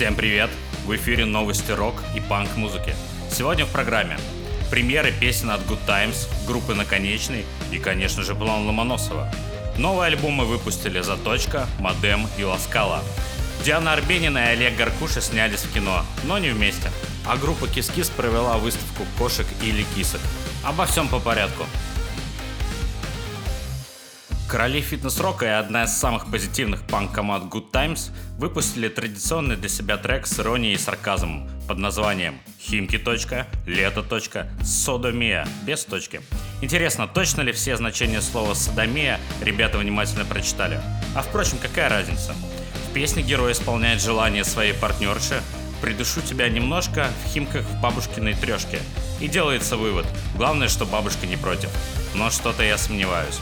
Всем привет! В эфире новости рок и панк-музыки. Сегодня в программе премьеры песен от Good Times, группы Наконечный и, конечно же, план Ломоносова. Новые альбомы выпустили «Заточка», «Модем» и «Ласкала». Диана Арбенина и Олег Гаркуша снялись в кино, но не вместе. А группа Кис-Кис провела выставку кошек или кисок. Обо всем по порядку. Короли фитнес-рока и одна из самых позитивных панк-команд Good Times выпустили традиционный для себя трек с иронией и сарказмом под названием «Химки. Лето. Содомия» без точки. Интересно, точно ли все значения слова «содомия» ребята внимательно прочитали? А впрочем, какая разница? В песне герой исполняет желание своей партнерши «Придушу тебя немножко в химках в бабушкиной трешке». И делается вывод. Главное, что бабушка не против. Но что-то я сомневаюсь.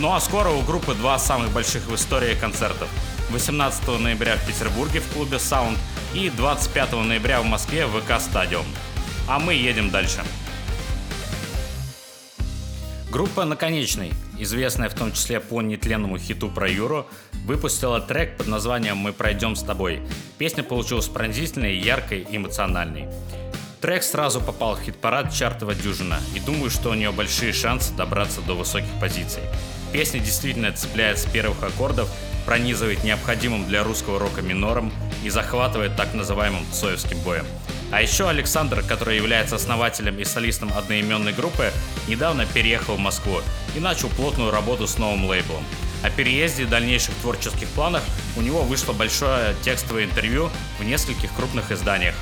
Ну а скоро у группы два самых больших в истории концертов. 18 ноября в Петербурге в клубе Sound и 25 ноября в Москве в ВК Стадиум. А мы едем дальше. Группа «Наконечный», известная в том числе по нетленному хиту про Юру, выпустила трек под названием «Мы пройдем с тобой». Песня получилась пронзительной, яркой эмоциональной. Трек сразу попал в хит-парад чартова дюжина, и думаю, что у нее большие шансы добраться до высоких позиций. Песня действительно цепляет с первых аккордов, пронизывает необходимым для русского рока минором и захватывает так называемым цоевским боем. А еще Александр, который является основателем и солистом одноименной группы, недавно переехал в Москву и начал плотную работу с новым лейблом. О переезде и дальнейших творческих планах у него вышло большое текстовое интервью в нескольких крупных изданиях.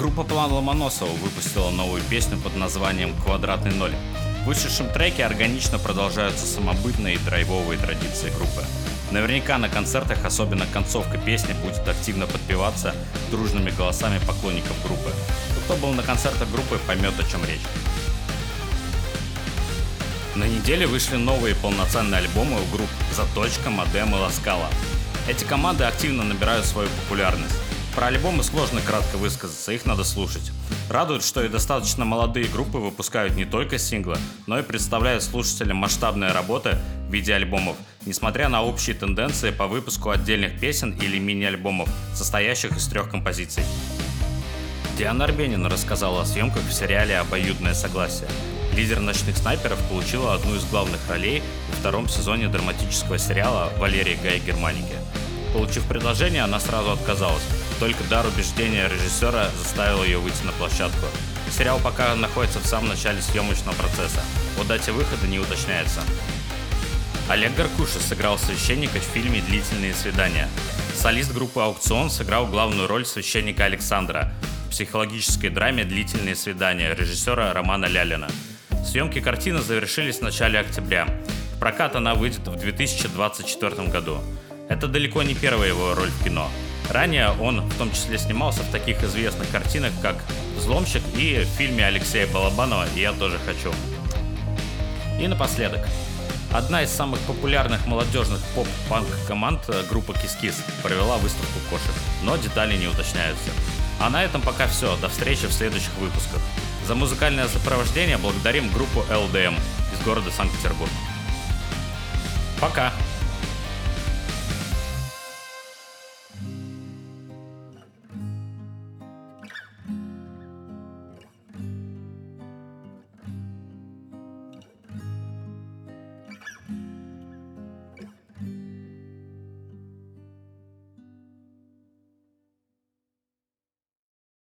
Группа План Ломоносова выпустила новую песню под названием «Квадратный ноль». В вышедшем треке органично продолжаются самобытные и драйвовые традиции группы. Наверняка на концертах, особенно концовка песни, будет активно подпеваться дружными голосами поклонников группы. Кто был на концертах группы, поймет о чем речь. На неделе вышли новые полноценные альбомы у групп «Заточка», «Модем» и «Ласкала». Эти команды активно набирают свою популярность. Про альбомы сложно кратко высказаться, их надо слушать. Радует, что и достаточно молодые группы выпускают не только синглы, но и представляют слушателям масштабные работы в виде альбомов, несмотря на общие тенденции по выпуску отдельных песен или мини-альбомов, состоящих из трех композиций. Диана Арбенина рассказала о съемках в сериале «Обоюдное согласие». Лидер «Ночных снайперов» получила одну из главных ролей во втором сезоне драматического сериала «Валерия Гай Германики». Получив предложение, она сразу отказалась, только дар убеждения режиссера заставил ее выйти на площадку. Сериал пока находится в самом начале съемочного процесса. О дате выхода не уточняется. Олег Гаркуша сыграл священника в фильме «Длительные свидания». Солист группы «Аукцион» сыграл главную роль священника Александра в психологической драме «Длительные свидания» режиссера Романа Лялина. Съемки картины завершились в начале октября. В прокат она выйдет в 2024 году. Это далеко не первая его роль в кино. Ранее он в том числе снимался в таких известных картинах, как «Взломщик» и в фильме Алексея Балабанова «Я тоже хочу». И напоследок. Одна из самых популярных молодежных поп-панк команд э, группа Кис-Кис провела выставку кошек, но детали не уточняются. А на этом пока все. До встречи в следующих выпусках. За музыкальное сопровождение благодарим группу LDM из города Санкт-Петербург. Пока!